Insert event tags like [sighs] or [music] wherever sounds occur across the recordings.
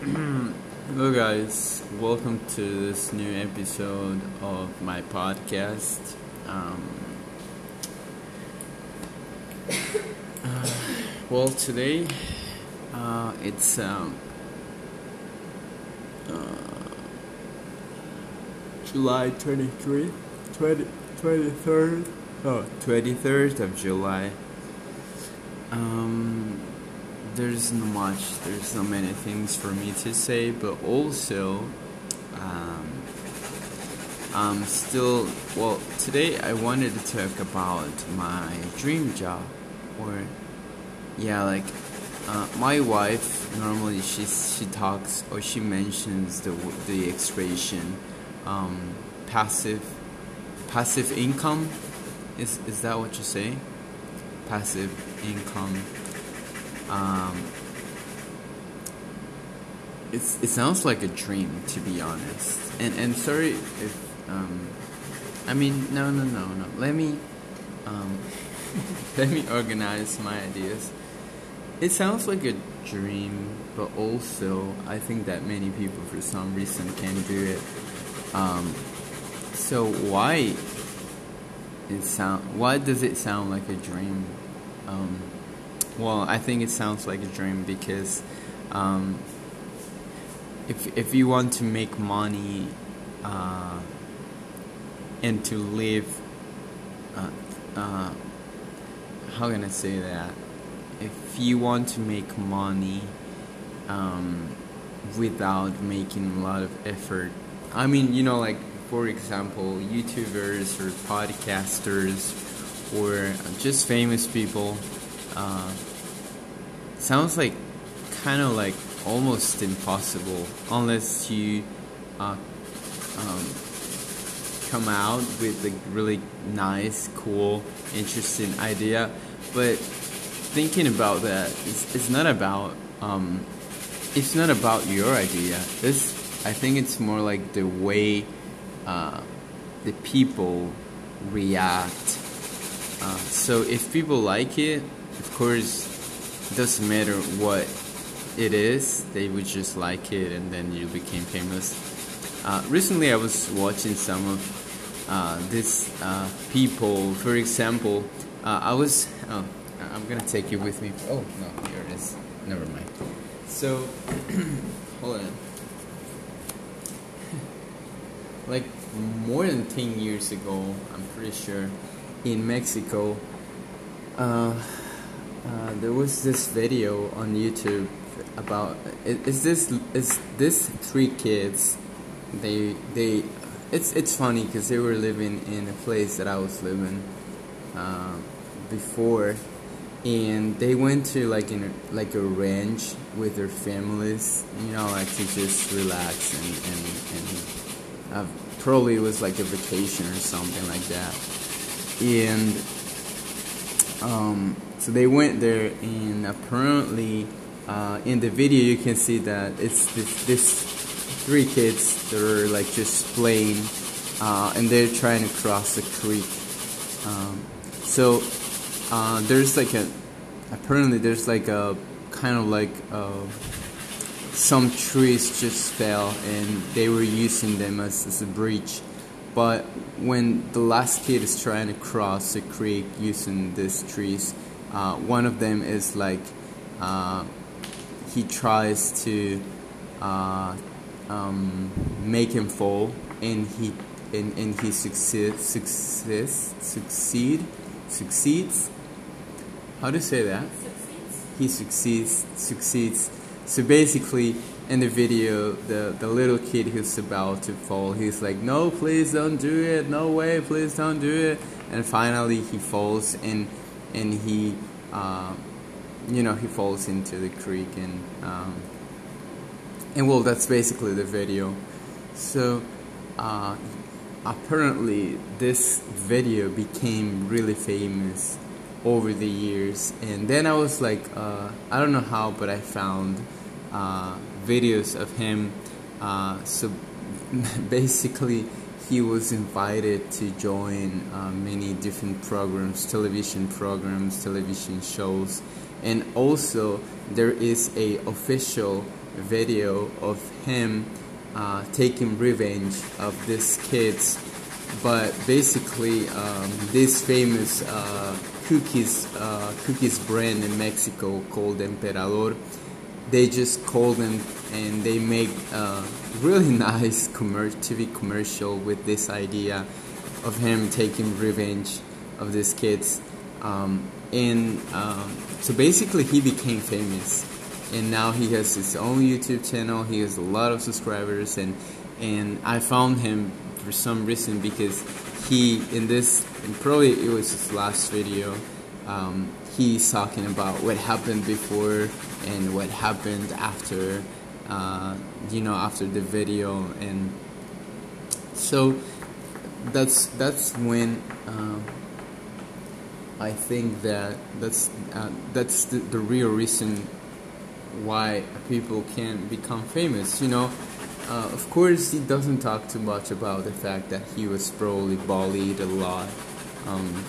[clears throat] Hello, guys. Welcome to this new episode of my podcast. Um, [coughs] uh, well, today uh, it's um, uh, July 23, 20, 23rd, oh, 23rd of July. Um, there's not much, there's not many things for me to say, but also, um, I'm still, well, today I wanted to talk about my dream job, or, yeah, like, uh, my wife normally she she talks or she mentions the the expression um, passive passive income. Is is that what you say passive income um, it's, it sounds like a dream, to be honest. And and sorry if um, I mean no no no no. Let me um, [laughs] let me organize my ideas. It sounds like a dream, but also I think that many people for some reason can do it. Um, so why it sound why does it sound like a dream? Um, well, I think it sounds like a dream because um, if if you want to make money uh, and to live, uh, uh, how can I say that? If you want to make money um, without making a lot of effort, I mean, you know, like for example, YouTubers or podcasters or just famous people. Uh, sounds like kind of like almost impossible unless you uh, um, come out with a really nice, cool, interesting idea. But thinking about that, it's, it's not about um, it's not about your idea. This I think it's more like the way uh, the people react. Uh, so if people like it, of course it doesn't matter what it is, they would just like it and then you became famous. Uh, recently, I was watching some of uh, these uh, people. For example, uh, I was. Oh, I'm gonna take you with me. Oh no, here it is. Never mind. So, [clears throat] hold on. [laughs] like more than ten years ago, I'm pretty sure, in Mexico. Uh, there was this video on YouTube about is this is this three kids they they it's it's funny because they were living in a place that I was living uh, before and they went to like in a, like a ranch with their families you know like to just relax and and, and uh, probably it was like a vacation or something like that. And um so they went there, and apparently, uh, in the video, you can see that it's this, this three kids that are like just playing, uh, and they're trying to cross the creek. Um, so uh, there's like a apparently there's like a kind of like uh, some trees just fell, and they were using them as, as a bridge but when the last kid is trying to cross the creek using these trees, uh, one of them is like uh, he tries to uh, um, make him fall, and he and, and he succeeds success succeed succeeds. How do you say that? Succeeds. He succeeds succeeds. So basically, in the video, the the little kid who's about to fall, he's like, "No, please don't do it. No way, please don't do it." And finally, he falls and and he, uh, you know, he falls into the creek, and um, and well, that's basically the video. So, uh, apparently, this video became really famous over the years, and then I was like, uh, I don't know how, but I found uh, videos of him. Uh, so [laughs] basically he was invited to join uh, many different programs, television programs, television shows, and also there is a official video of him uh, taking revenge of these kids. But basically, um, this famous uh, cookies uh, cookies brand in Mexico called Emperador, they just call them and they make a really [laughs] nice commer- TV commercial with this idea of him taking revenge of these kids. Um, and um, so basically, he became famous, and now he has his own YouTube channel. He has a lot of subscribers, and and I found him for some reason because he in this and probably it was his last video. Um, he's talking about what happened before and what happened after, uh, you know, after the video, and so that's that's when. Uh, I think that that's uh, that's the, the real reason why people can become famous. You know, uh, of course, he doesn't talk too much about the fact that he was probably bullied a lot. Um,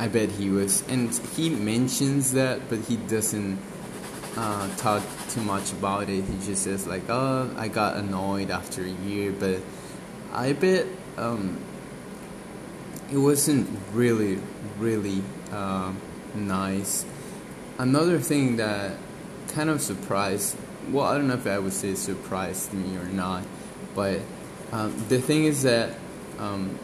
I bet he was, and he mentions that, but he doesn't uh, talk too much about it. He just says like, "Oh, I got annoyed after a year," but I bet um, it wasn't really, really uh, nice. Another thing that kind of surprised, well, I don't know if I would say surprised me or not, but um, the thing is that, um,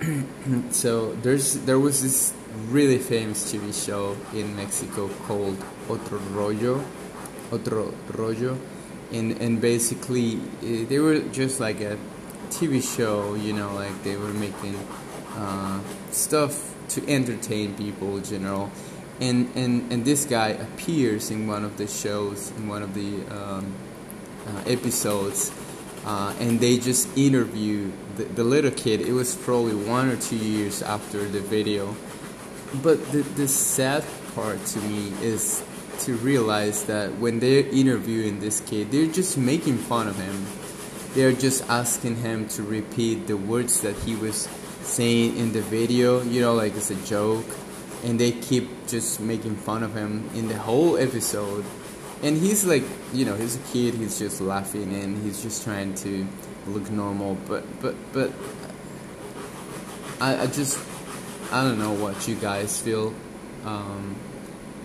[clears throat] so there's there was this really famous TV show in Mexico called Otro Rollo, Otro Rollo, and and basically eh, they were just like a TV show, you know, like they were making uh, stuff to entertain people in general. And, and, and this guy appears in one of the shows, in one of the um, uh, episodes, uh, and they just interview the, the little kid. It was probably one or two years after the video. But the, the sad part to me is to realize that when they're interviewing this kid, they're just making fun of him. They're just asking him to repeat the words that he was saying in the video, you know, like it's a joke, and they keep just making fun of him in the whole episode. And he's like, you know, he's a kid. He's just laughing and he's just trying to look normal. But but but I I just I don't know what you guys feel, um,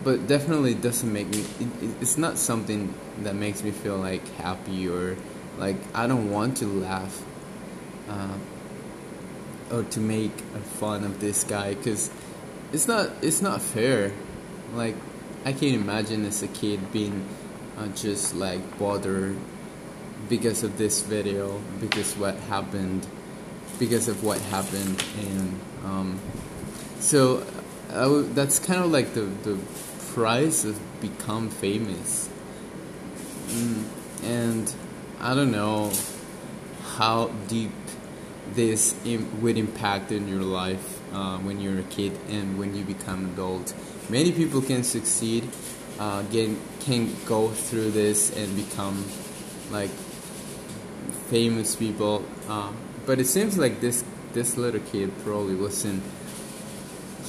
but definitely doesn't make me. It, it's not something that makes me feel like happy or like I don't want to laugh. Uh, or to make fun of this guy because it's not it's not fair like i can't imagine as a kid being uh, just like bothered because of this video because what happened because of what happened and um, so that's kind of like the the price of become famous mm, and i don't know how deep this Im- would impact in your life uh, when you're a kid and when you become adult. Many people can succeed, uh, get, can go through this and become like famous people. Uh, but it seems like this this little kid probably wasn't.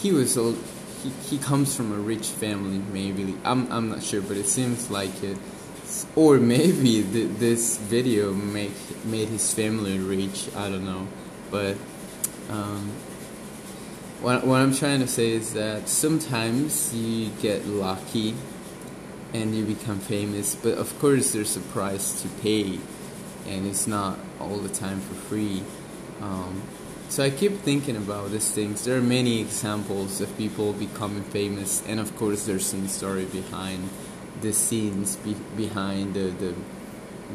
He was old. He, he comes from a rich family, maybe. I'm I'm not sure, but it seems like it or maybe th- this video make made his family rich. I don't know, but um, what what I'm trying to say is that sometimes you get lucky and you become famous, but of course there's a price to pay, and it's not all the time for free. Um, so I keep thinking about these things. There are many examples of people becoming famous, and of course there's some story behind the scenes be- behind the, the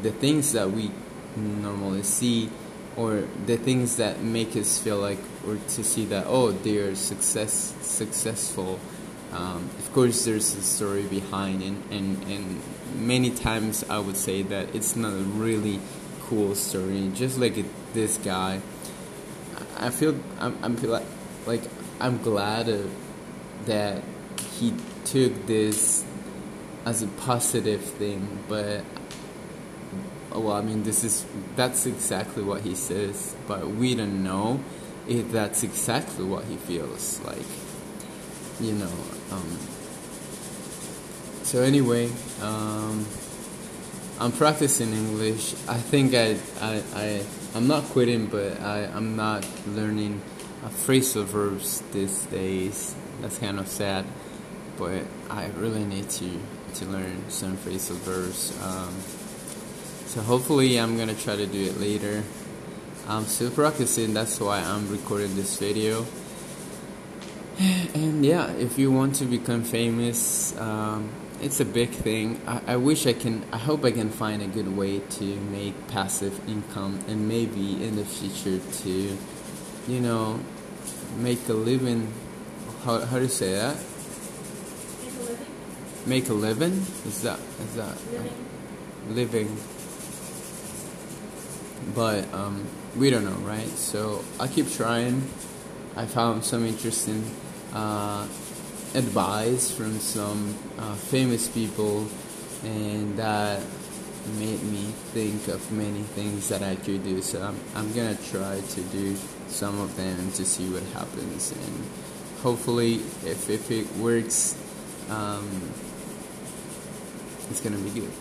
the things that we normally see or the things that make us feel like or to see that oh they're success successful um, of course there's a story behind and, and and many times I would say that it's not a really cool story just like it, this guy I feel I'm, I'm feel like, like I'm glad that he took this as a positive thing, but well, I mean, this is that's exactly what he says, but we don't know if that's exactly what he feels like, you know. Um, so anyway, um, I'm practicing English. I think I, I, I, I'm not quitting, but I, I'm not learning phrasal verbs these days. That's kind of sad, but I really need to, to learn some phrasal verbs. Um, so hopefully I'm gonna try to do it later. I'm still practicing, that's why I'm recording this video. [sighs] And yeah, if you want to become famous, um, it's a big thing. I, I wish I can, I hope I can find a good way to make passive income and maybe in the future to, you know, make a living. How, how do you say that? Make a living. Make a living? Is that, is that? Living. living but um, we don't know right so i keep trying i found some interesting uh, advice from some uh, famous people and that made me think of many things that i could do so i'm, I'm gonna try to do some of them to see what happens and hopefully if, if it works um, it's gonna be good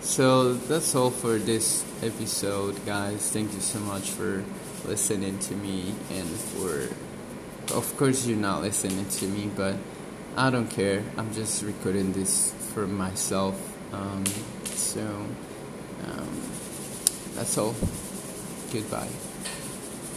so that's all for this episode, guys. Thank you so much for listening to me and for. Of course, you're not listening to me, but I don't care. I'm just recording this for myself. Um, so um, that's all. Goodbye.